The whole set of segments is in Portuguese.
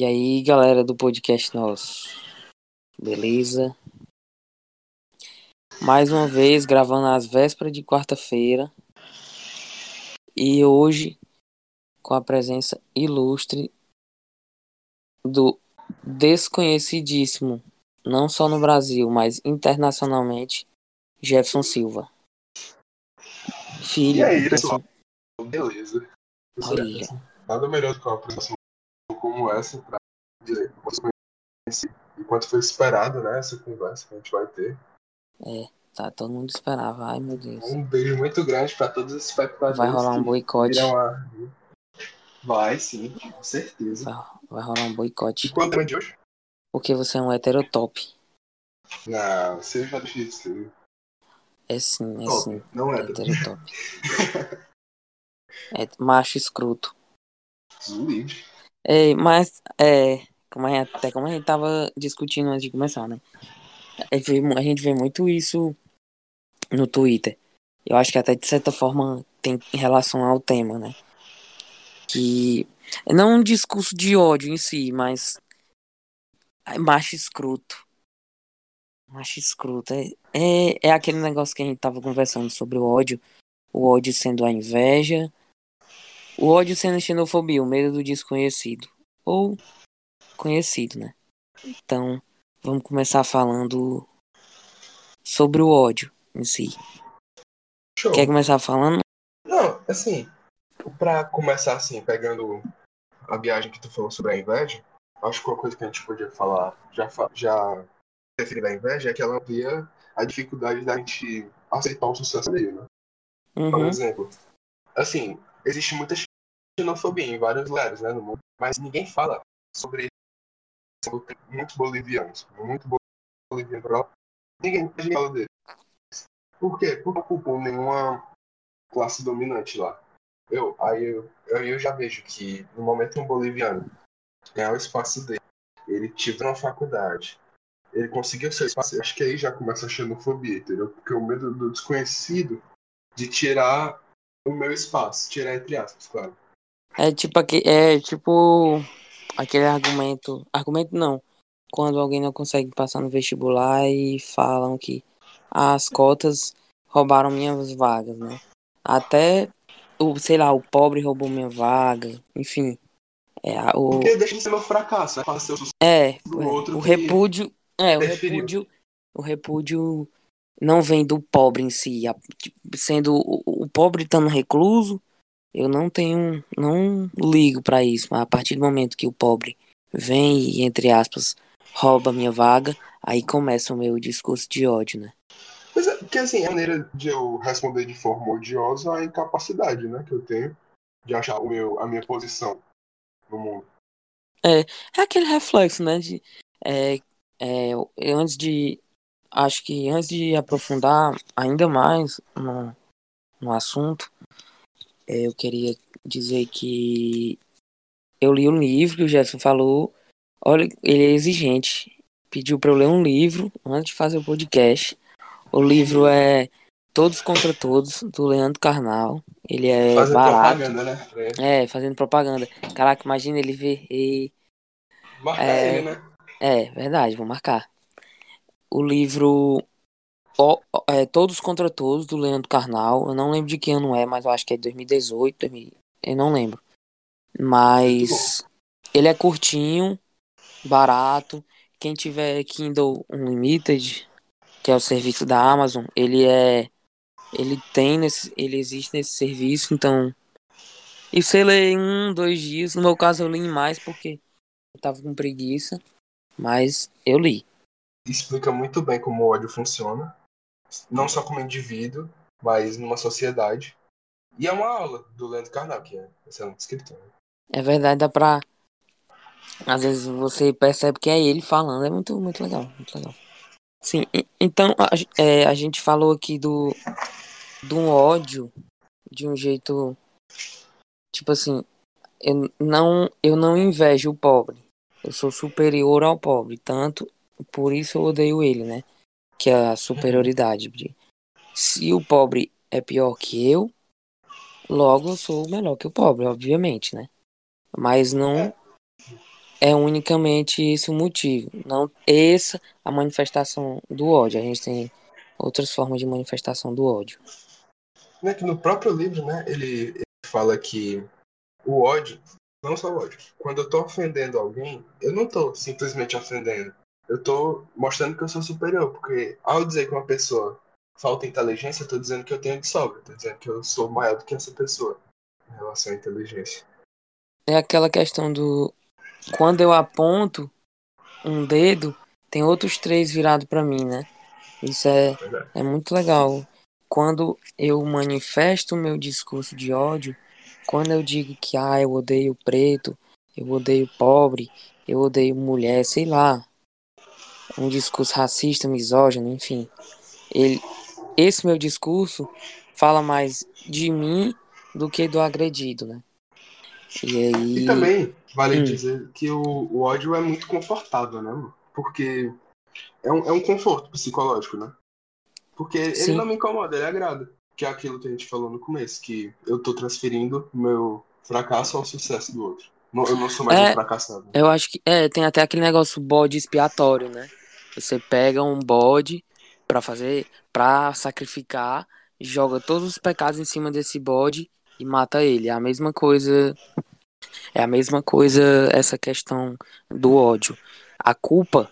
E aí, galera do podcast nosso, beleza? Mais uma vez gravando às vésperas de quarta-feira e hoje com a presença ilustre do desconhecidíssimo, não só no Brasil, mas internacionalmente, Jefferson Silva. Filho. E aí, pessoal? Beleza. Olha. Nada melhor do que uma apresentação como essa pra dizer quanto e quanto foi esperado, né? Essa conversa que a gente vai ter. Tá, todo mundo esperava. Ai, meu Deus. Um beijo muito grande pra todos os espectadores. Vai rolar um boicote. a- Vai sim, com certeza. Vai, vai rolar um boicote. E qual é de hoje? Porque você é um heterotop. Não, você já deixa de ser. É sim, é Top, sim. não é. Heterotop. É macho escroto. Zulide. É, mas, é, como a gente, até como a gente tava discutindo antes de começar, né? É, vê mu- A gente vê muito isso no Twitter. Eu acho que até de certa forma tem em relação ao tema, né? Que não um discurso de ódio em si, mas é macho escroto. Macho escroto. É, é, é aquele negócio que a gente tava conversando sobre o ódio. O ódio sendo a inveja. O ódio sendo a xenofobia, o medo do desconhecido. Ou conhecido, né? Então, vamos começar falando sobre o ódio em si. Show. Quer começar falando? Não, assim, pra começar assim, pegando a viagem que tu falou sobre a inveja, acho que uma coisa que a gente podia falar, já, já referir à inveja, é que ela amplia a dificuldade da gente aceitar o sucesso alheio, né? Por Uhum. exemplo, assim, existe muita xenofobia em vários lugares, né, no mundo, mas ninguém fala sobre isso. Muitos bolivianos, muito boliviano pra lá, ninguém, fala dele. Por quê? Porque não ocupam nenhuma classe dominante lá. Eu, aí eu, eu, eu já vejo que no momento um boliviano ganhar o espaço dele, ele tiver uma faculdade, ele conseguiu seu espaço, acho que aí já começa a xenofobia, entendeu? Porque o medo do desconhecido de tirar o meu espaço, tirar entre aspas, claro. É tipo aquele, é tipo aquele argumento, argumento não, quando alguém não consegue passar no vestibular e falam que as cotas roubaram minhas vagas, né? Até o, sei lá, o pobre roubou minha vaga, enfim. É, o, Porque deixa de ser meu fracasso, é ser o é, do outro o repúdio, é, o repúdio, o repúdio não vem do pobre em si, tipo, sendo o, o pobre estando recluso, eu não tenho, não ligo pra isso, mas a partir do momento que o pobre vem e, entre aspas, rouba minha vaga, aí começa o meu discurso de ódio, né? Pois é, porque assim, a maneira de eu responder de forma odiosa é a incapacidade, né, que eu tenho de achar o meu, a minha posição no mundo. É aquele reflexo, né? De, é, é, antes de. Acho que antes de aprofundar ainda mais no, no assunto, é, eu queria dizer que eu li um livro que o Jefferson falou. Olha, ele é exigente. Pediu para eu ler um livro antes de fazer o podcast. O livro é Todos contra Todos, do Leandro Carnal. Ele é Fazer barato. propaganda, né? ele. É, fazendo propaganda. Caraca, imagina ele ver. e- Marca É. ele, né? É, verdade, vou marcar. O livro É, Todos contra Todos, do Leandro Carnal. Eu não lembro de que ano é, mas eu acho que é 2018, 2000, eu não lembro. Mas ele é curtinho, barato. Quem tiver Kindle Unlimited, que é o serviço da Amazon, ele é. Ele tem nesse. Ele existe nesse serviço, então. E você lê em um, dois dias. No meu caso, eu li mais porque eu tava com preguiça. Mas eu li. Explica muito bem como o ódio funciona, não só como indivíduo, mas numa sociedade. E é uma aula do Leandro que é excelente escritor. É verdade, dá pra. Às vezes você percebe que é ele falando. É muito, muito legal. Muito legal. Sim, então a, é, a gente falou aqui do. Do ódio de um jeito. Tipo assim. Eu não, eu não invejo o pobre. Eu sou superior ao pobre. Tanto. Por isso eu odeio ele, né? Que é a superioridade. de- Se o pobre é pior que eu, logo eu sou melhor que o pobre, obviamente, né? Mas não. é unicamente esse o motivo. Não essa a manifestação do ódio. A gente tem outras formas de manifestação do ódio. Né, que no próprio livro, né, ele, ele fala que o ódio, não só o ódio, quando eu tô ofendendo alguém, eu não tô simplesmente ofendendo. Eu tô mostrando que eu sou superior, porque ao dizer que uma pessoa falta inteligência, eu tô dizendo que eu tenho de sobra, tô dizendo que eu sou maior do que essa pessoa em relação à inteligência. É aquela questão do quando eu aponto um dedo, tem outros três virados para mim, né? Isso é, é muito legal. Quando eu manifesto o meu discurso de ódio, quando eu digo que ah, eu odeio preto, eu odeio pobre, eu odeio mulher, sei lá, um discurso racista, misógino, enfim. Ele, esse meu discurso fala mais de mim do que do agredido, né? E aí. E também vale hum. dizer que o, o ódio é muito confortável, né? Porque é um, é um conforto psicológico, né? Porque Sim. ele não me incomoda, ele agrada. Que é aquilo que a gente falou no começo, que eu tô transferindo meu fracasso ao sucesso do outro. Eu não sou mais é, um fracassado. Eu acho que. É, tem até aquele negócio bode expiatório, né? Você pega um bode para fazer. para sacrificar, joga todos os pecados em cima desse bode e mata ele. É a mesma coisa. É a mesma coisa essa questão do ódio. A culpa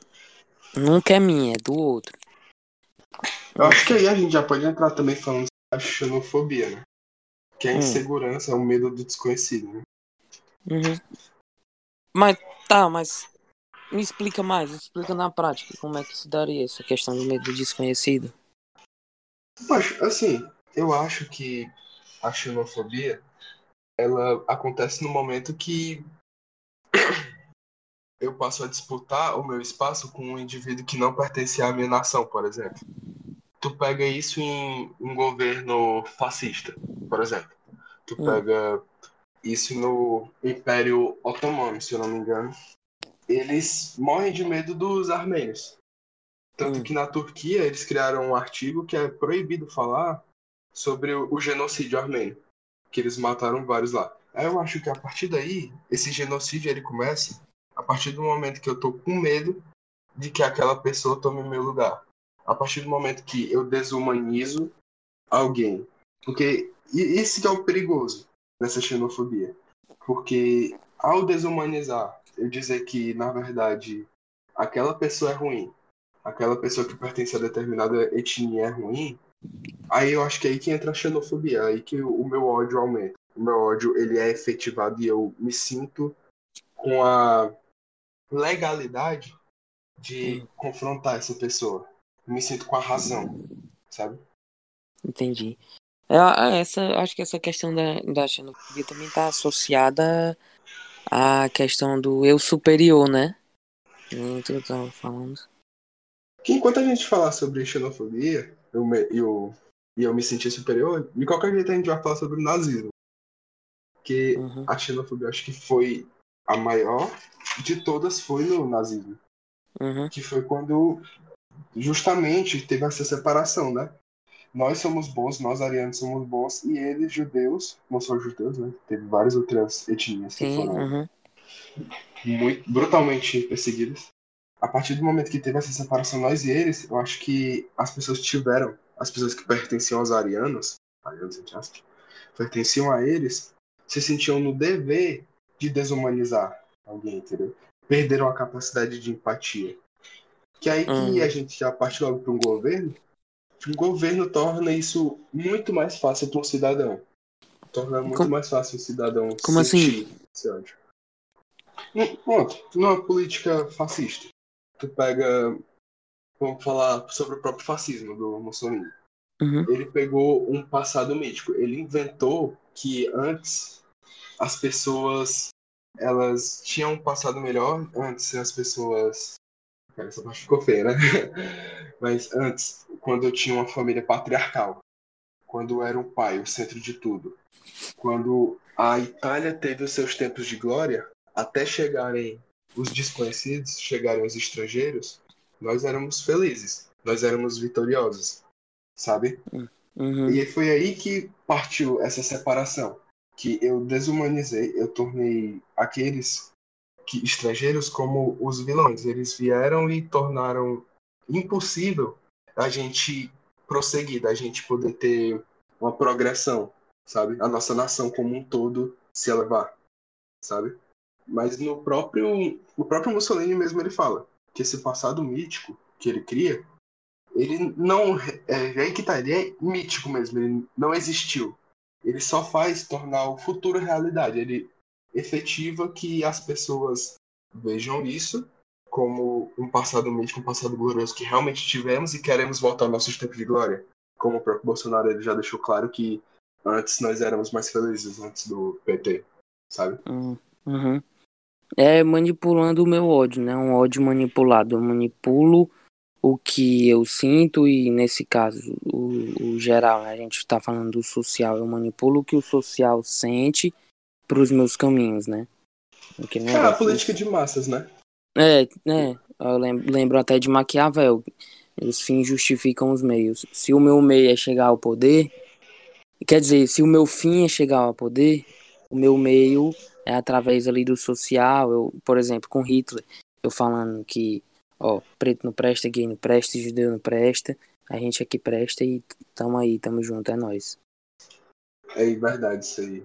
nunca é minha, é do outro. Eu acho que aí a gente já pode entrar também falando da xenofobia, né? Que é a hum. insegurança, é o medo do desconhecido, né? Uhum. Mas tá, mas me explica mais, explica na prática como é que se daria essa questão do medo do desconhecido. Mas, assim, eu acho que a xenofobia ela acontece no momento que eu passo a disputar o meu espaço com um indivíduo que não pertence à minha nação, por exemplo. Tu pega isso em um governo fascista, por exemplo. Tu hum. pega isso no Império Otomano, se eu não me engano. Eles morrem de medo dos armênios. Tanto hum. que na Turquia eles criaram um artigo que é proibido falar sobre o genocídio armênio, que eles mataram vários lá. Aí eu acho que a partir daí, esse genocídio ele começa a partir do momento que eu tô com medo de que aquela pessoa tome meu lugar. A partir do momento que eu desumanizo alguém. Porque esse que é o perigoso nessa xenofobia. Porque ao desumanizar, eu dizer que, na verdade, aquela pessoa é ruim, aquela pessoa que pertence a determinada etnia é ruim, Aí eu acho que é aí que entra a xenofobia, aí que o meu ódio aumenta. O meu ódio ele é efetivado e eu me sinto com a legalidade de confrontar essa pessoa. Me sinto com a razão, sabe? Entendi. É, essa, acho que essa questão da, da xenofobia também está associada à questão do eu superior, né? Nem tu estava falando. Que enquanto a gente falar sobre xenofobia, eu me, eu, e eu me sentir superior, de qualquer jeito a gente vai falar sobre o nazismo. Que uhum. a xenofobia, acho que foi a maior de todas, foi no nazismo. Uhum. Que foi quando justamente teve essa separação, né? Nós somos bons, nós arianos somos bons, e eles, judeus, não só judeus, né? Teve várias outras etnias que Sim, foram uhum. muito brutalmente perseguidas a partir do momento que teve essa separação nós e eles, eu acho que as pessoas tiveram, as pessoas que pertenciam aos arianos, arianos entre pertenciam a eles, se sentiam no dever de desumanizar alguém, entendeu? Perderam a capacidade de empatia. Que aí que uhum. a gente já parte logo para um governo, um governo torna isso muito mais fácil para um cidadão. Torna muito Como... mais fácil o cidadão Como assim? assim? esse ódio. Pronto, numa política fascista tu pega, vamos falar sobre o próprio fascismo do Mussolini. Uhum. Ele pegou um passado mítico. Ele inventou que antes as pessoas elas tinham um passado melhor. Antes as pessoas essa parte ficou feia, né? Mas antes, quando eu tinha uma família patriarcal, quando era o pai o centro de tudo, quando a Itália teve os seus tempos de glória, até chegarem os desconhecidos chegarem os estrangeiros, nós éramos felizes, nós éramos vitoriosos, sabe? Uhum. E foi aí que partiu essa separação, que eu desumanizei, eu tornei aqueles que, estrangeiros como os vilões. Eles vieram e tornaram impossível a gente prosseguir, da gente poder ter uma progressão, sabe? A nossa nação como um todo se elevar, sabe? Mas no próprio, o próprio Mussolini mesmo ele fala que esse passado mítico que ele cria, ele não é, é aí que tá, ele é mítico mesmo, ele não existiu. Ele só faz tornar o futuro realidade. Ele efetiva que as pessoas vejam isso como um passado mítico, um passado glorioso que realmente tivemos e queremos voltar ao nosso tempo de glória. Como o próprio Bolsonaro ele já deixou claro que antes nós éramos mais felizes antes do PT, sabe? Hum, uhum. É manipulando o meu ódio, né? Um ódio manipulado. Eu manipulo o que eu sinto e nesse caso o, o geral, né? a gente está falando do social, eu manipulo o que o social sente para os meus caminhos, né? é a política de massas, né? É, né? Eu lembro, lembro até de Maquiavel. Os fins justificam os meios. Se o meu meio é chegar ao poder, quer dizer, se o meu fim é chegar ao poder, o meu meio é através ali do social. Eu, por exemplo, com Hitler, eu falando que, ó, preto não presta, gay não presta, judeu não presta, a gente aqui presta e tamo aí, tamo junto, é nós. É verdade isso aí.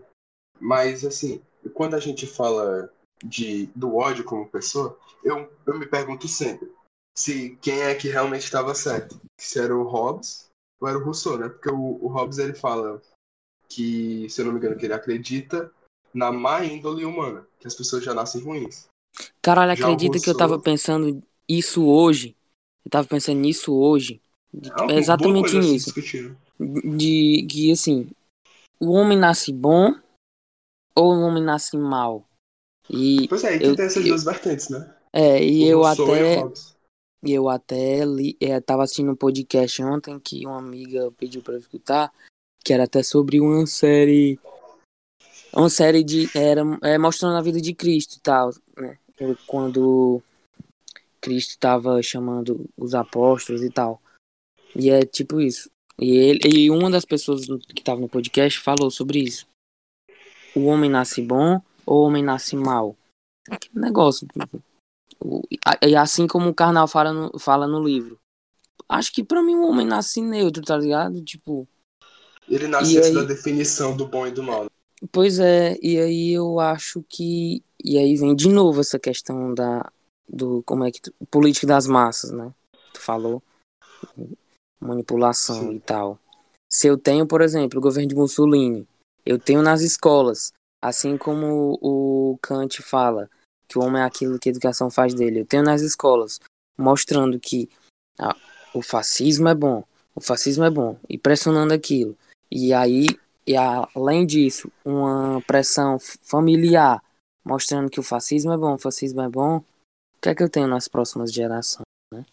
Mas assim, quando a gente fala de, do ódio como pessoa, eu, eu me pergunto sempre se quem é que realmente estava certo. Se era o Hobbes ou era o Rousseau, né? Porque o, o Hobbes ele fala que, se eu não me engano, que ele acredita na má índole humana, que as pessoas já nascem ruins. Caralho, já acredita Rousseau... que eu tava pensando isso hoje? Eu tava pensando nisso hoje. É, é exatamente nisso. De que assim, o homem nasce bom ou o homem nasce mal? E pois é, e eu, tem essas eu, duas vertentes, né? É, e eu até. E eu até li, é, tava assistindo um podcast ontem que uma amiga pediu para escutar, que era até sobre uma série. Uma série de. Era é, mostrando a vida de Cristo e tal, né? Quando Cristo estava chamando os apóstolos e tal. E é tipo isso. E, ele, e uma das pessoas que estava no podcast falou sobre isso. O homem nasce bom ou o homem nasce mal? Que negócio. E assim como o Karnal fala no, fala no livro. Acho que pra mim o homem nasce neutro, tá ligado? Tipo. Ele nasce aí, da definição do bom e do mal. Pois é, e aí eu acho que. E aí vem de novo essa questão da. Do. Como é que. Política das massas, né? Tu falou. Manipulação Sim. e tal. Se eu tenho, por exemplo, o governo de Mussolini, eu tenho nas escolas Assim como o Kant fala que o homem é aquilo que a educação faz dele. Eu tenho nas escolas mostrando que ah, o fascismo é bom, o fascismo é bom, e pressionando aquilo. E aí, e além disso, uma pressão familiar mostrando que o fascismo é bom, o fascismo é bom. O que é que eu tenho nas próximas gerações, né?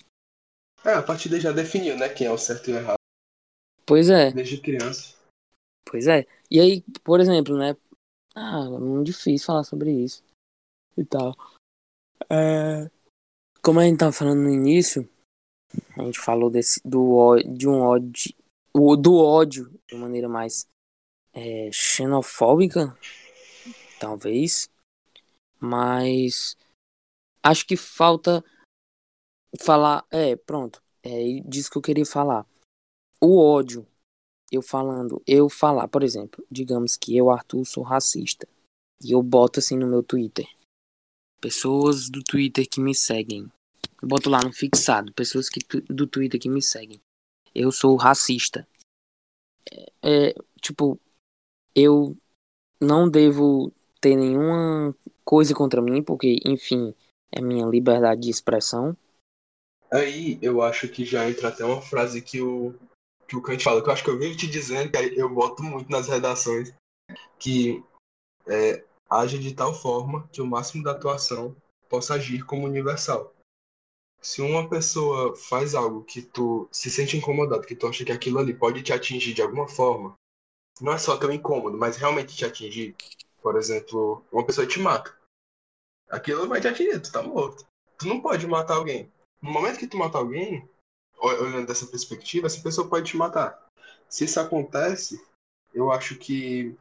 É, a partir daí já definiu, né, quem é o certo e o errado. Pois é. Desde criança. Pois é. E aí, por exemplo, né, ah, é muito difícil falar sobre isso e tal. É... Como a gente tava falando no início, a gente falou desse, do, de um ódio, do ódio de maneira mais é, xenofóbica, talvez, mas acho que falta falar, é, pronto, é disso que eu queria falar. O ódio eu falando, eu falar, por exemplo, digamos que eu, Arthur, sou racista. E eu boto assim no meu Twitter. Pessoas do Twitter que me seguem. Eu boto lá no fixado, pessoas que, do Twitter que me seguem. Eu sou racista. É, é, tipo, eu não devo ter nenhuma coisa contra mim, porque, enfim, é minha liberdade de expressão. Aí eu acho que já entra até uma frase que o que o Kant fala, que eu acho que eu vivo te dizendo, que eu boto muito nas redações, que é, age de tal forma que o máximo da atuação possa agir como universal. Se uma pessoa faz algo que tu se sente incomodado, que tu acha que aquilo ali pode te atingir de alguma forma, não é só tão incômodo, mas realmente te atingir. Por exemplo, uma pessoa te mata. Aquilo vai te atingir, tu tá morto. Tu não pode matar alguém. No momento que tu matar alguém, olhando dessa perspectiva, essa pessoa pode te matar. Se isso acontece, eu acho que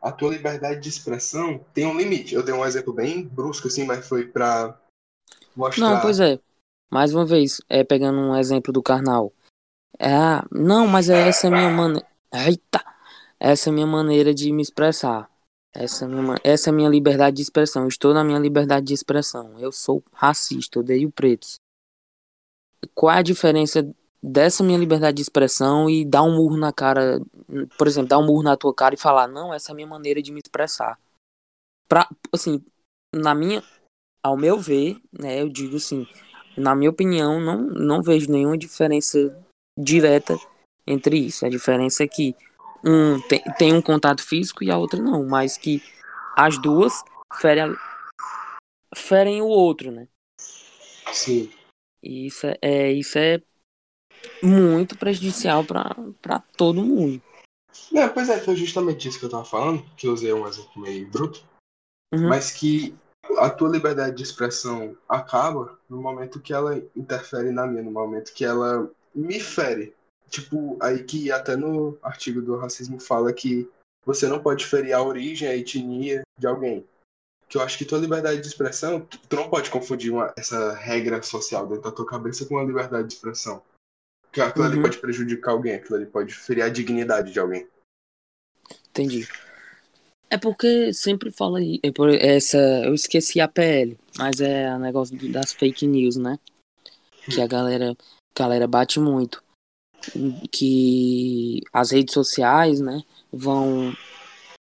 a tua liberdade de expressão tem um limite. Eu dei um exemplo bem brusco, assim, mas foi pra mostrar. Não, pois é. Mais uma vez, é pegando um exemplo do carnal. É, ah, não, mas é essa é minha maneira. Eita! Essa é minha maneira de me expressar. Essa é, minha, essa é minha liberdade de expressão. Estou na minha liberdade de expressão. Eu sou racista, odeio pretos. Qual é a diferença dessa minha liberdade de expressão e dar um murro na cara, por exemplo, dar um murro na tua cara e falar, não, essa é a minha maneira de me expressar. Pra, assim, na minha, ao meu ver, né, eu digo assim, na minha opinião, não, não vejo nenhuma diferença direta entre isso. A diferença é que um tem, tem um contato físico e a outra não, mas que as duas ferem, ferem o outro, né? Sim. E isso é, é isso é muito prejudicial para todo mundo. É, pois é, foi justamente isso que eu tava falando, que eu usei um exemplo meio bruto, uhum. mas que a tua liberdade de expressão acaba no momento que ela interfere na minha, no momento que ela me fere. Tipo, aí que até no artigo do racismo fala que você não pode ferir a origem, a etnia de alguém. Que eu acho que tua liberdade de expressão, tu, não pode confundir uma, essa regra social dentro da tua cabeça com a liberdade de expressão. Que aquilo uhum. ali pode prejudicar alguém, aquilo ali pode ferir a dignidade de alguém. Entendi. É porque sempre fala aí, é essa, eu esqueci a PL, mas é o negócio das fake news, né? Que a galera, a galera bate muito que as redes sociais, né, vão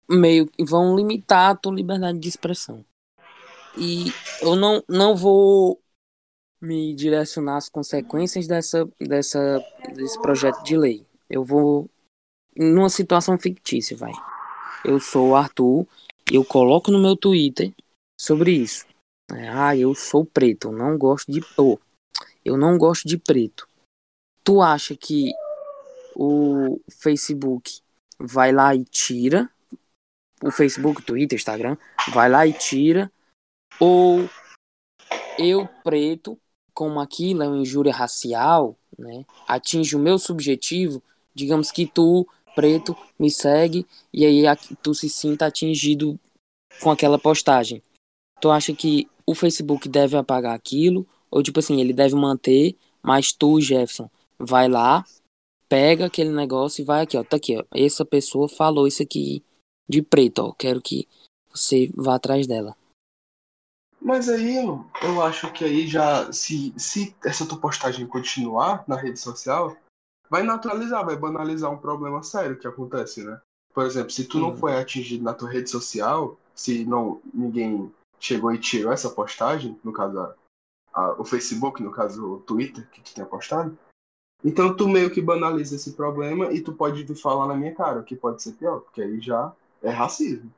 meio vão limitar a tua liberdade de expressão. E eu não, não vou me direcionar às consequências dessa, dessa, desse projeto de lei. Eu vou numa situação fictícia, vai. Eu sou o Arthur, eu coloco no meu Twitter sobre isso. Ah, eu sou preto, eu não gosto de. Oh, eu não gosto de preto tu acha que o Facebook vai lá e tira o Facebook, Twitter, Instagram, vai lá e tira ou eu preto, como aquilo é uma injúria racial, né, atinge o meu subjetivo, digamos que tu preto me segue e aí tu se sinta atingido com aquela postagem. Tu acha que o Facebook deve apagar aquilo ou tipo assim, ele deve manter, mas tu, Jefferson, vai lá, pega aquele negócio e vai aqui, ó, tá aqui, ó. Essa pessoa falou isso aqui de preto, ó. Quero que você vá atrás dela. Mas aí eu acho que aí já, se, se essa tua postagem continuar na rede social, vai naturalizar, vai banalizar um problema sério que acontece, né? Por exemplo, se tu não uhum. foi atingido na tua rede social, se não ninguém chegou e tirou essa postagem, no caso a, a, o Facebook, no caso o Twitter que tu tinha postado, então tu meio que banaliza esse problema e tu pode vir falar na minha cara, o que pode ser pior, porque aí já é racismo.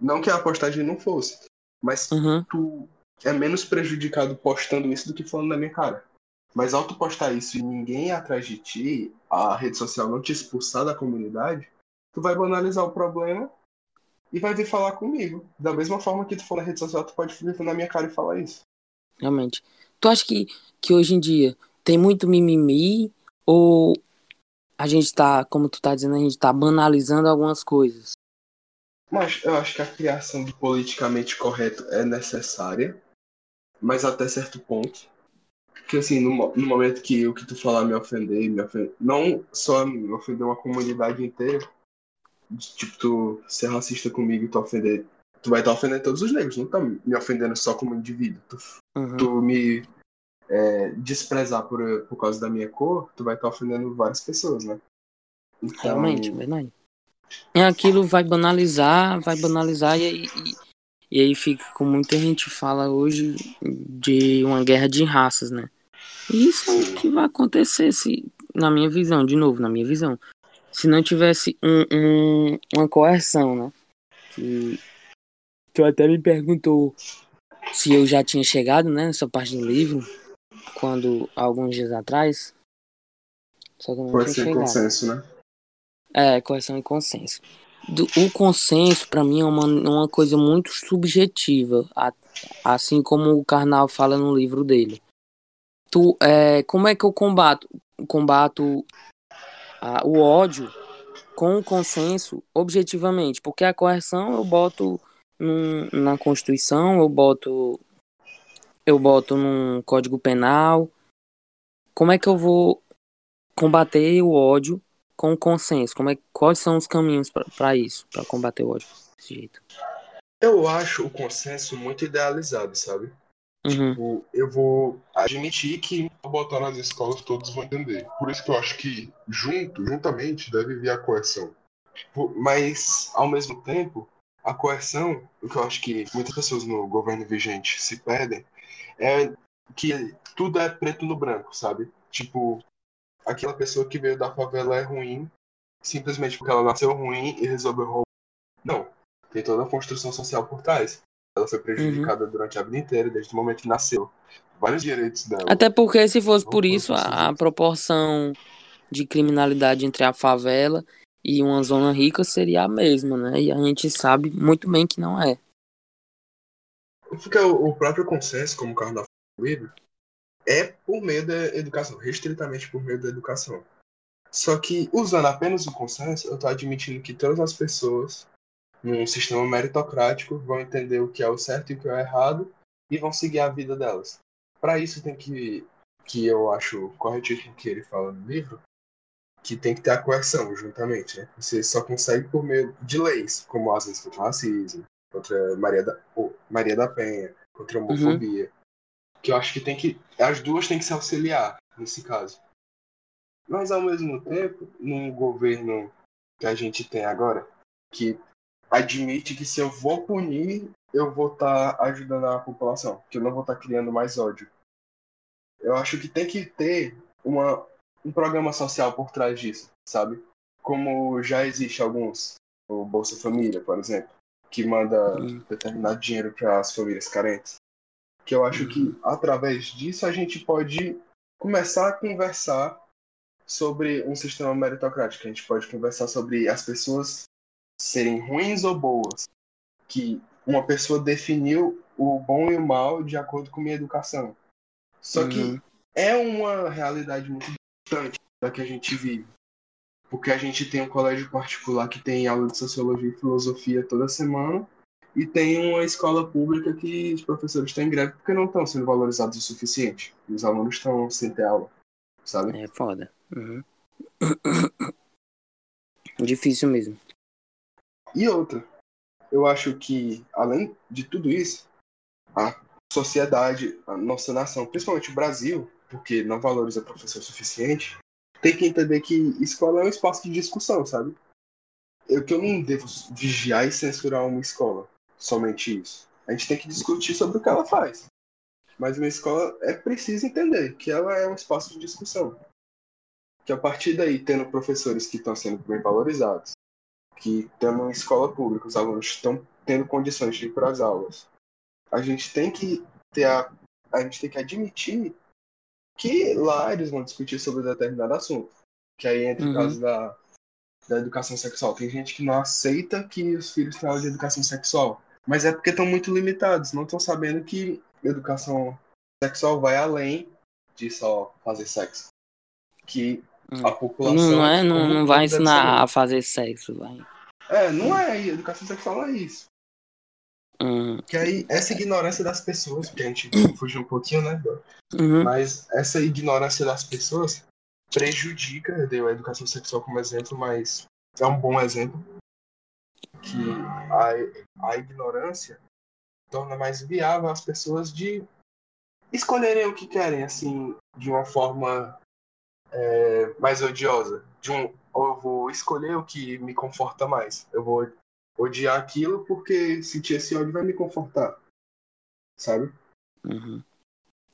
Não que a postagem não fosse, mas uhum. tu é menos prejudicado postando isso do que falando na minha cara. Mas ao tu postar isso e ninguém ir atrás de ti, a rede social não te expulsar da comunidade, tu vai banalizar o problema e vai vir falar comigo. Da mesma forma que tu for na rede social, tu pode vir na minha cara e falar isso. Realmente. Tu acha que, que hoje em dia tem muito mimimi ou a gente tá, como tu tá dizendo, a gente tá banalizando algumas coisas? Mas eu acho que a criação de politicamente correto é necessária, mas até certo ponto. Porque assim, no, no momento que o que tu falar me ofender, me ofender, não só me ofender uma comunidade inteira, tipo, tu ser racista comigo e tu ofender. Tu vai estar ofendendo todos os negros, não tá me ofendendo só como indivíduo. Tu, uhum. tu me é, desprezar por, por causa da minha cor, tu vai estar ofendendo várias pessoas, né? Então... Realmente, verdade. Aquilo vai banalizar, vai banalizar e, e, e aí fica como muita gente fala hoje de uma guerra de raças, né? E isso é o que vai acontecer se, na minha visão, de novo, na minha visão, se não tivesse um, um, uma coerção, né? Que tu até me perguntou se eu já tinha chegado, né, nessa parte do livro, quando alguns dias atrás. Só que não Correção e consenso, né? É, correção e consenso. Do, o consenso, para mim, é uma, uma coisa muito subjetiva, a, assim como o Karnal fala no livro dele. Tu, é, como é que eu combato? Combato a, o ódio com o consenso objetivamente, porque a coerção eu boto num, na Constituição, eu boto eu boto num Código Penal. Como é que eu vou combater o ódio com o consenso? Como é, quais são os caminhos para isso, para combater o ódio desse jeito? Eu acho o consenso muito idealizado, sabe? Uhum. Tipo, eu vou admitir que botar nas escolas todos vão entender. Por isso que eu acho que junto, juntamente, deve vir a coerção. Tipo, mas, ao mesmo tempo, a coerção, o que eu acho que muitas pessoas no governo vigente se perdem, é que tudo é preto no branco, sabe? Tipo, aquela pessoa que veio da favela é ruim, simplesmente porque ela nasceu ruim e resolveu roubar. Não. Tem toda a construção social por trás. Ela foi prejudicada uhum. durante a vida inteira, desde o momento que nasceu. Vários direitos dela. Até porque, se fosse por isso, a, a proporção de criminalidade entre a favela e uma zona rica seria a mesma, né? E a gente sabe muito bem que não é. Porque o, próprio consenso, como o Carlos livre, é por meio da educação, restritamente por meio da educação. Só que, usando apenas o consenso, eu estou admitindo que todas as pessoas num sistema meritocrático, vão entender o que é o certo e o que é o errado e vão seguir a vida delas. Para isso tem que, que eu acho corretíssimo que ele fala no livro, que tem que ter a coerção juntamente. Né? Você só consegue por meio de leis, como as leis contra o racismo, contra Maria da, oh, Maria da Penha, contra a uhum. homofobia. Uhum. Que eu acho que tem que. As duas têm que se auxiliar nesse caso. Mas ao mesmo tempo, num governo que a gente tem agora, que admite que se eu vou punir, eu vou estar tá ajudando a população, que eu não vou estar tá criando mais ódio. Eu acho que tem que ter uma, um programa social por trás disso, sabe? Como já existe alguns, o Bolsa Família, por exemplo, que manda determinado dinheiro para as famílias carentes. Que eu acho que através disso a gente pode começar a conversar sobre um sistema meritocrático. A gente pode conversar sobre as pessoas serem ruins ou boas, que uma pessoa definiu o bom e o mal de acordo com minha educação. Só uhum. que é uma realidade muito distante da que a gente vive. Porque a gente tem um colégio particular que tem aula de sociologia e filosofia toda semana, e tem uma escola pública que os professores estão em greve porque não estão sendo valorizados o suficiente. E os alunos estão sem ter aula, sabe? É foda. Uhum. Difícil mesmo. E outra, eu acho que, além de tudo isso, a sociedade, a nossa nação, principalmente o Brasil, porque não valoriza professor suficiente, tem que entender que escola é um espaço de discussão, sabe? Eu que eu não devo vigiar e censurar uma escola, somente isso. A gente tem que discutir sobre o que ela faz. Mas uma escola é preciso entender que ela é um espaço de discussão. Que a partir daí, tendo professores que estão sendo bem valorizados, que estamos em escola pública, os alunos estão tendo condições de ir para as aulas. A gente tem que ter a, a gente tem que admitir que lá eles vão discutir sobre determinado assunto. Que aí entra uhum. o caso da, da educação sexual. Tem gente que não aceita que os filhos tenham aula de educação sexual. Mas é porque estão muito limitados, não estão sabendo que educação sexual vai além de só fazer sexo. Que a população. Não, é, não, não vai ensinar a fazer sexo, vai. É, não é. Educação sexual é isso. Hum. Que aí, essa ignorância das pessoas, porque a gente fugiu um pouquinho, né? Uhum. Mas essa ignorância das pessoas prejudica, eu dei a educação sexual como exemplo, mas é um bom exemplo, que a, a ignorância torna mais viável as pessoas de escolherem o que querem, assim, de uma forma é, mais odiosa. De um, eu vou escolher o que me conforta mais. Eu vou odiar aquilo porque sentir esse ódio vai me confortar. Sabe? Uhum.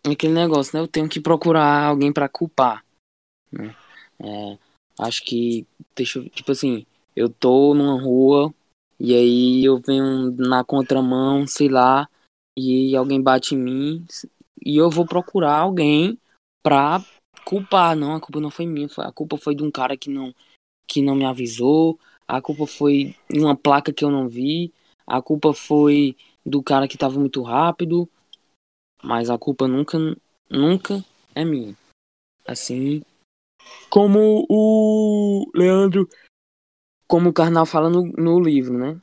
Aquele negócio, né? Eu tenho que procurar alguém para culpar. Né? É, acho que, deixa tipo assim, eu tô numa rua e aí eu venho na contramão, sei lá, e alguém bate em mim e eu vou procurar alguém pra culpar, não, a culpa não foi minha, a culpa foi de um cara que não que não me avisou, a culpa foi de uma placa que eu não vi, a culpa foi do cara que tava muito rápido, mas a culpa nunca nunca é minha. Assim, como o Leandro como o Karnal fala no, no livro, né?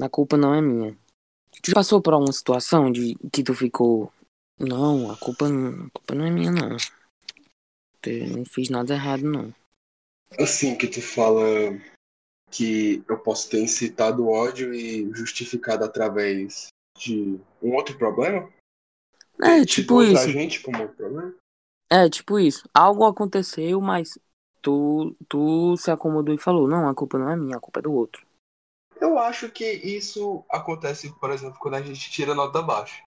A culpa não é minha. Tu já passou por alguma situação de que tu ficou. Não, a culpa, a culpa não é minha, não. Eu não fiz nada errado, não. Assim que tu fala que eu posso ter incitado ódio e justificado através de um outro problema? É, tipo isso. gente como outro problema? É, tipo isso. Algo aconteceu, mas tu, tu se acomodou e falou: Não, a culpa não é minha, a culpa é do outro. Eu acho que isso acontece, por exemplo, quando a gente tira nota baixa.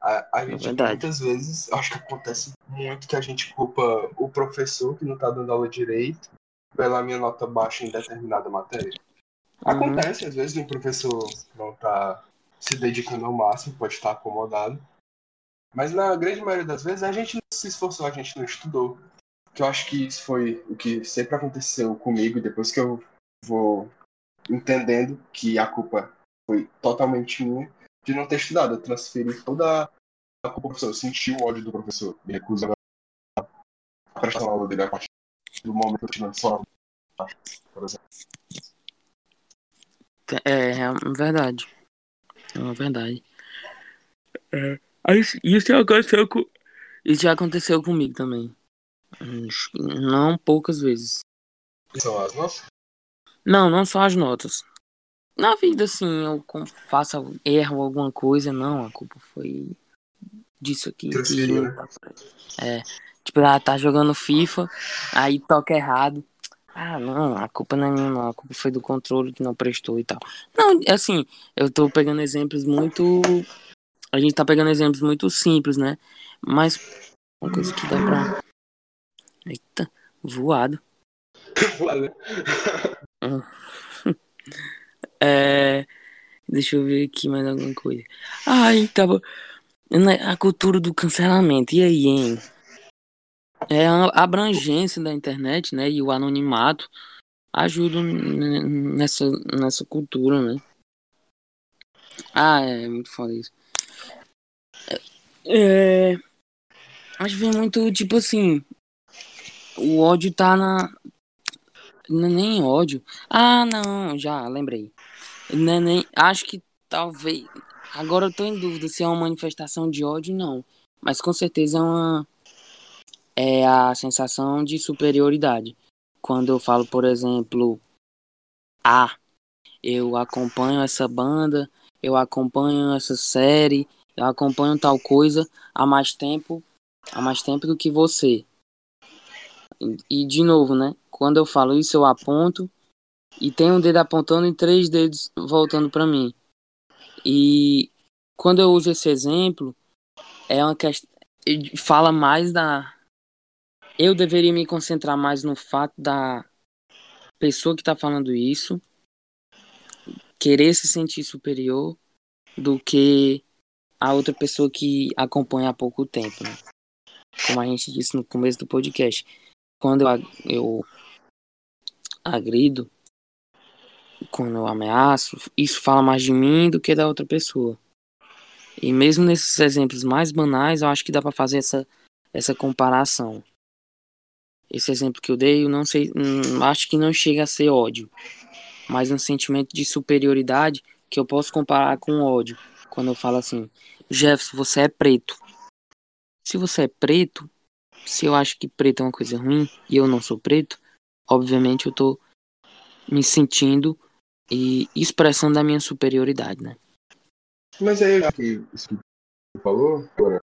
A, a gente verdade. muitas vezes, acho que acontece muito que a gente culpa o professor que não tá dando aula direito pela minha nota baixa em determinada matéria. Uhum. Acontece, às vezes, o professor não tá se dedicando ao máximo, pode estar acomodado. Mas na grande maioria das vezes a gente não se esforçou, a gente não estudou. Que eu acho que isso foi o que sempre aconteceu comigo, depois que eu vou entendendo que a culpa foi totalmente minha de não ter estudado. Eu transferi toda a culpa professor. Eu senti o ódio do professor. Me recuso a prestar aula dele a partir do momento que eu tive só por exemplo. É, é verdade. É uma verdade. É, isso, isso já aconteceu com. Isso já aconteceu comigo também. Não poucas vezes. São as nossas? Não, não só as notas. Na vida, assim, eu faço erro alguma coisa, não, a culpa foi disso aqui. que né? É, tipo, ela tá jogando FIFA, aí toca errado. Ah, não, a culpa não é minha, não, a culpa foi do controle que não prestou e tal. Não, assim, eu tô pegando exemplos muito. A gente tá pegando exemplos muito simples, né? Mas uma coisa que dá pra. Eita, voado. Valeu. É. Deixa eu ver aqui mais alguma coisa. Ai, tava. A cultura do cancelamento. E aí, hein? É a abrangência da internet, né? E o anonimato ajudam n- nessa, nessa cultura, né? Ah, é muito foda isso. É. Acho que vem muito, tipo assim. O ódio tá na. Não é nem ódio. Ah, não, já lembrei. Não é nem... Acho que talvez. Agora eu tô em dúvida se é uma manifestação de ódio, não. Mas com certeza é uma. É a sensação de superioridade. Quando eu falo, por exemplo, ah, eu acompanho essa banda, eu acompanho essa série, eu acompanho tal coisa há mais tempo, há mais tempo do que você. E, de novo, né? Quando eu falo isso, eu aponto e tem um dedo apontando e três dedos voltando para mim. E quando eu uso esse exemplo, é uma questão. Fala mais da. Eu deveria me concentrar mais no fato da pessoa que tá falando isso querer se sentir superior do que a outra pessoa que acompanha há pouco tempo, né? Como a gente disse no começo do podcast. Quando eu, eu agrido, quando eu ameaço, isso fala mais de mim do que da outra pessoa. E mesmo nesses exemplos mais banais, eu acho que dá para fazer essa, essa comparação. Esse exemplo que eu dei, eu não sei, hum, acho que não chega a ser ódio, mas um sentimento de superioridade que eu posso comparar com ódio. Quando eu falo assim, Jefferson, você é preto. Se você é preto, se eu acho que preto é uma coisa ruim e eu não sou preto, obviamente eu tô me sentindo e expressando a minha superioridade, né? Mas aí, já que isso que você falou, agora,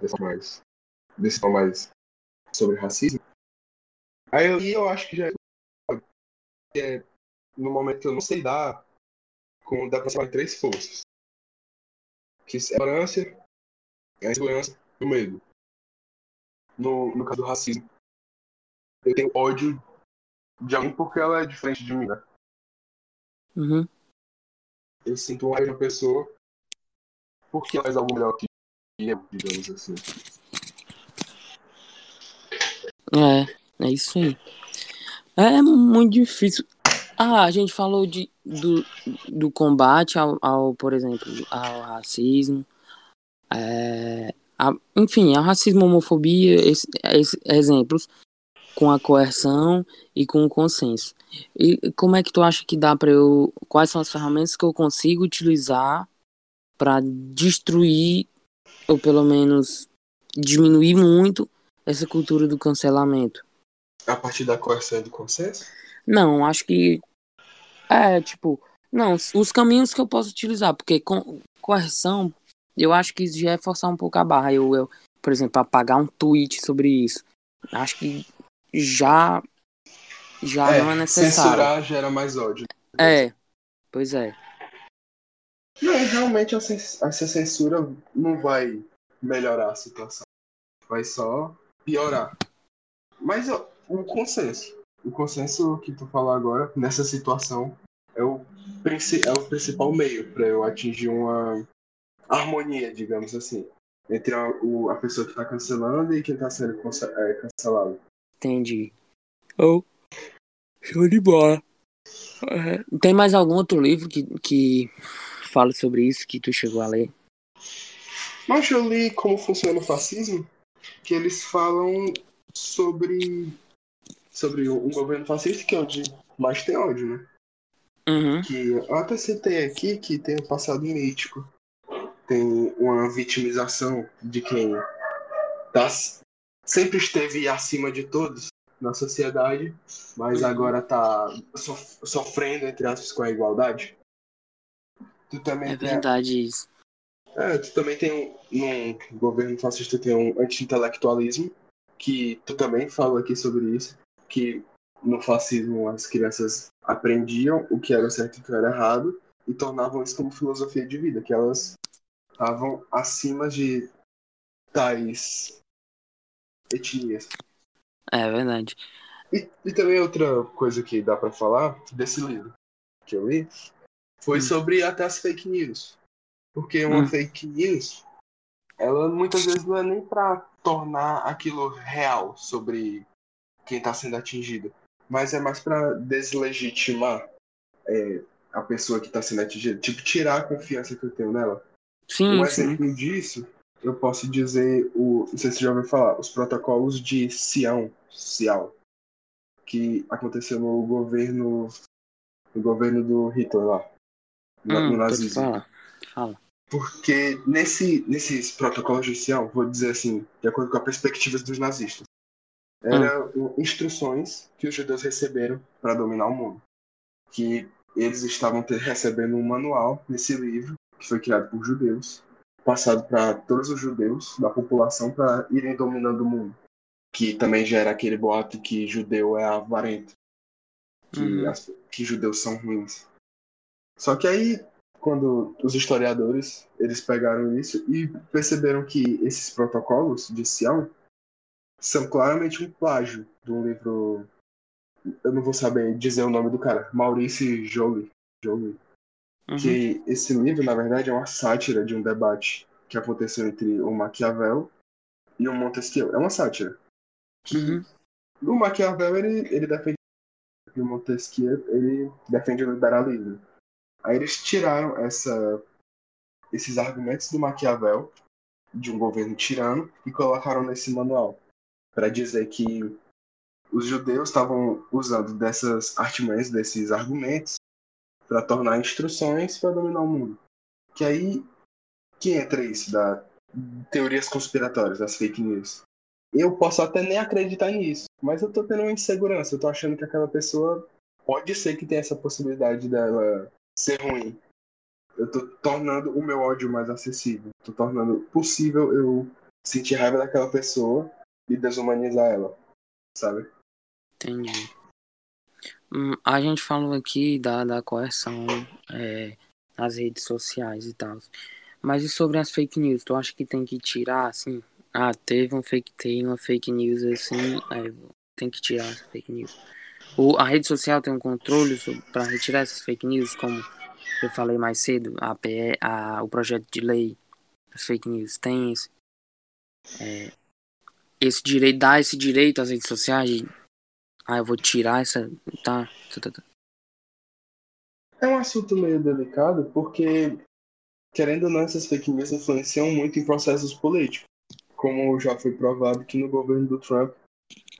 desse mais, desse mais sobre racismo, aí eu, eu acho que já é no momento que eu não sei dar, com, dá pra em três forças. Que é a ignorância, a insegurança e o medo. No, no caso do racismo, eu tenho ódio de alguém porque ela é diferente de mim, né? Uhum. Eu sinto ódio de uma pessoa porque ela faz algo melhor que eu, digamos assim. É, é isso aí. É muito difícil. Ah, a gente falou de, do, do combate ao, ao, por exemplo, ao racismo. É, a, enfim, ao racismo, homofobia, esse, exemplos com a coerção e com o consenso. E como é que tu acha que dá para eu. Quais são as ferramentas que eu consigo utilizar para destruir, ou pelo menos diminuir muito, essa cultura do cancelamento? A partir da coerção e do consenso? Não, acho que. É, tipo. Não, os caminhos que eu posso utilizar, porque com coerção, eu acho que já é forçar um pouco a barra. Eu, eu por exemplo, apagar um tweet sobre isso. Acho que já já é, não é necessário. Censurar gera mais ódio. É, pois é. Não, realmente essa censura não vai melhorar a situação. Vai só piorar. Mas o consenso. O consenso que tu falou agora, nessa situação, é o, é o principal meio para eu atingir uma harmonia, digamos assim, entre a, o, a pessoa que está cancelando e quem está sendo é, cancelado. Entendi. Oh, show de bola. É, tem mais algum outro livro que, que fala sobre isso que tu chegou a ler? Mas eu li Como Funciona o Fascismo, que eles falam sobre sobre um governo fascista que é onde mais tem ódio, né? Uhum. Que eu até citei aqui que tem o passado mítico, tem uma vitimização de quem tá, sempre esteve acima de todos na sociedade, mas agora está sofrendo, entre aspas, com a igualdade. Tu também é verdade tem... isso. É, tu também tem um, no governo fascista tem um anti-intelectualismo, que tu também falou aqui sobre isso, que no fascismo as crianças aprendiam o que era certo e o que era errado e tornavam isso como filosofia de vida, que elas estavam acima de tais etnias. É verdade. E, e também outra coisa que dá para falar desse livro que eu li foi hum. sobre até as fake news. Porque uma hum. fake news, ela muitas vezes não é nem para tornar aquilo real sobre quem está sendo atingido, mas é mais para deslegitimar é, a pessoa que está sendo atingida, tipo tirar a confiança que eu tenho nela. Sim, um exemplo sim. disso, eu posso dizer, o, não sei se você já ouviu falar, os protocolos de Sião, Cial, que aconteceu no governo, no governo do Hitler lá, no, hum, no nazismo. Fala, fala. Porque nesse, nesses protocolos de Sião, vou dizer assim, de acordo com as perspectivas dos nazistas, eram hum. instruções que os judeus receberam para dominar o mundo. Que eles estavam ter, recebendo um manual nesse livro que foi criado por judeus, passado para todos os judeus da população para irem dominando o mundo. Que também gera aquele boato que judeu é avarento, que, uhum. as, que judeus são ruins. Só que aí, quando os historiadores eles pegaram isso e perceberam que esses protocolos de Sião são claramente um plágio de um livro. Eu não vou saber dizer o nome do cara, Maurice Joly. Joly Uhum. Que esse livro, na verdade, é uma sátira de um debate que aconteceu entre o Maquiavel e o Montesquieu. É uma sátira. Uhum. O Maquiavel, ele, ele defende e o Montesquieu, ele defende o liberalismo. Aí eles tiraram essa, esses argumentos do Maquiavel, de um governo tirano, e colocaram nesse manual, para dizer que os judeus estavam usando dessas artimanhas, desses argumentos, para tornar instruções para dominar o mundo. Que aí que entra isso da teorias conspiratórias, das fake news. Eu posso até nem acreditar nisso, mas eu tô tendo uma insegurança, eu tô achando que aquela pessoa pode ser que tenha essa possibilidade dela ser ruim. Eu tô tornando o meu ódio mais acessível. Tô tornando possível eu sentir raiva daquela pessoa e desumanizar ela, sabe? Entendi. Hum, a gente falou aqui da, da coerção é, nas redes sociais e tal. Mas e sobre as fake news? Tu acha que tem que tirar, assim? Ah, teve um fake, tem uma fake news assim, é, tem que tirar as fake news. O, a rede social tem um controle para retirar essas fake news, como eu falei mais cedo, a, PE, a, o projeto de lei das fake news tem esse, é, esse direito, dá esse direito às redes sociais de ah, eu vou tirar essa. Tá, tá, tá. tá. É um assunto meio delicado porque, querendo ou não, essas fake news influenciam muito em processos políticos. Como já foi provado que no governo do Trump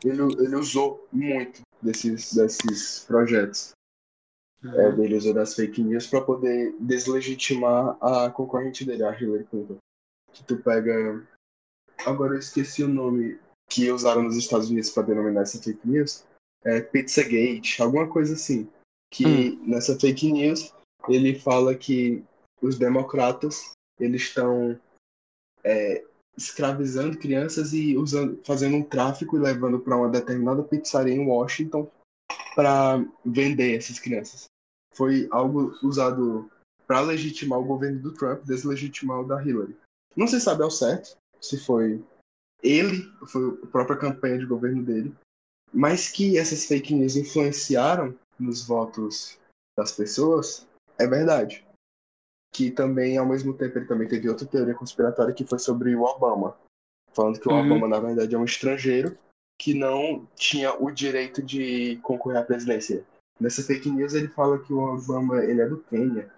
ele, ele usou muito desses, desses projetos. Uhum. É, dele usou das fake news para poder deslegitimar a concorrente dele, a Hillary Clinton. Que tu pega. Agora eu esqueci o nome que usaram nos Estados Unidos para denominar essa fake news. É Pizzagate, alguma coisa assim. Que nessa fake news ele fala que os democratas eles estão é, escravizando crianças e usando, fazendo um tráfico e levando para uma determinada pizzaria em Washington para vender essas crianças. Foi algo usado para legitimar o governo do Trump, deslegitimar o da Hillary. Não se sabe ao certo se foi ele, foi a própria campanha de governo dele, mas que essas fake news influenciaram nos votos das pessoas, é verdade que também, ao mesmo tempo, ele também teve outra teoria conspiratória que foi sobre o Obama. Falando que o Uhum. Obama, na verdade, é um estrangeiro que não tinha o direito de concorrer à presidência. Nessa fake news, ele fala que o Obama ele é do Quênia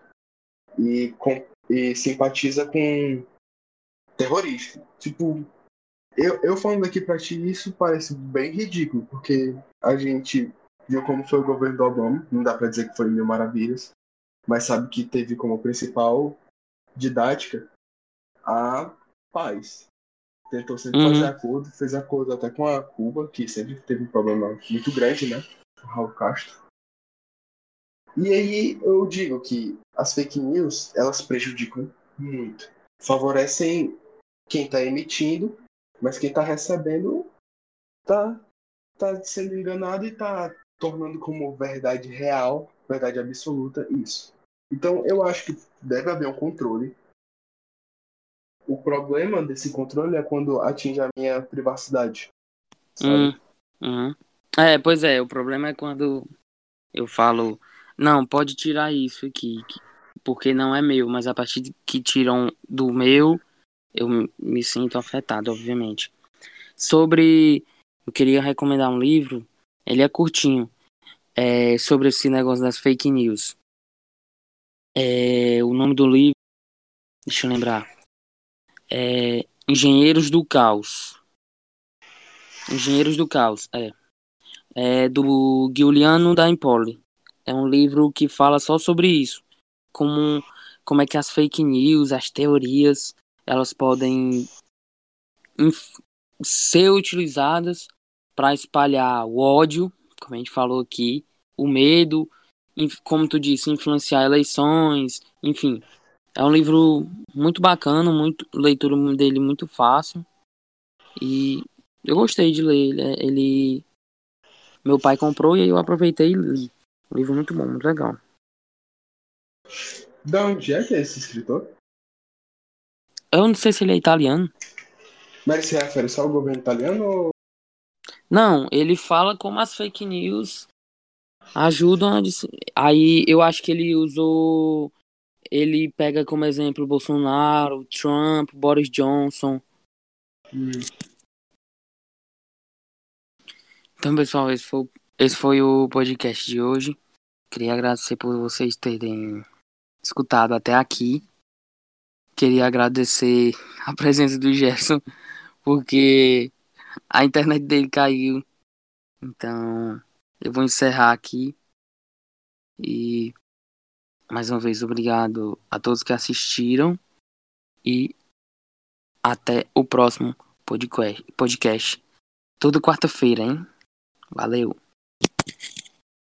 e, com, e simpatiza com terrorista. Tipo, eu, eu falando aqui pra ti, isso parece bem ridículo, porque a gente viu como foi o governo do Obama, não dá pra dizer que foi mil maravilhas, mas sabe que teve como principal didática a paz. Tentou sempre Uhum. fazer acordo, fez acordo até com a Cuba, que sempre teve um problema muito grande, né? O Raul Castro. E aí eu digo que as fake news, elas prejudicam muito. Favorecem quem está emitindo, mas quem está recebendo tá, tá sendo enganado e tá tornando como verdade real, verdade absoluta, isso. Então eu acho que deve haver um controle. O problema desse controle é quando atinge a minha privacidade. Hum, uhum. É, pois é, o problema é quando eu falo, não, pode tirar isso aqui, que- porque não é meu, mas a partir que tiram do meu, eu me- sinto afetado, obviamente. Sobre, eu queria recomendar um livro, ele é curtinho, é sobre esse negócio das fake news. É, o nome do livro, deixa eu lembrar, é Engenheiros do Caos. Engenheiros do Caos, é. É do Giuliano da Empoli. É um livro que fala só sobre isso. Como, como é que as fake news, as teorias, elas podem ser utilizadas para espalhar o ódio, como a gente falou aqui, o medo, como tu disse, influenciar eleições, enfim. É um livro muito bacana, muito leitura dele muito fácil. E eu gostei de ler. Ele, é- ele- meu pai comprou e eu aproveitei e li. Um livro muito bom, muito legal. Da onde é que é esse escritor? Eu não sei se ele é italiano. Mas se refere só ao governo italiano ou Não, ele fala como as fake news ajudam a. Aí eu acho que ele usou. Ele pega como exemplo Bolsonaro, Trump, Boris Johnson. Hum, Então, pessoal, esse foi, esse foi o podcast de hoje. Queria agradecer por vocês terem escutado até aqui. Queria agradecer a presença do Gerson, porque a internet dele caiu. Então, eu vou encerrar aqui. E mais uma vez, obrigado a todos que assistiram. E até o próximo podcast. Toda quarta-feira, hein? Valeu.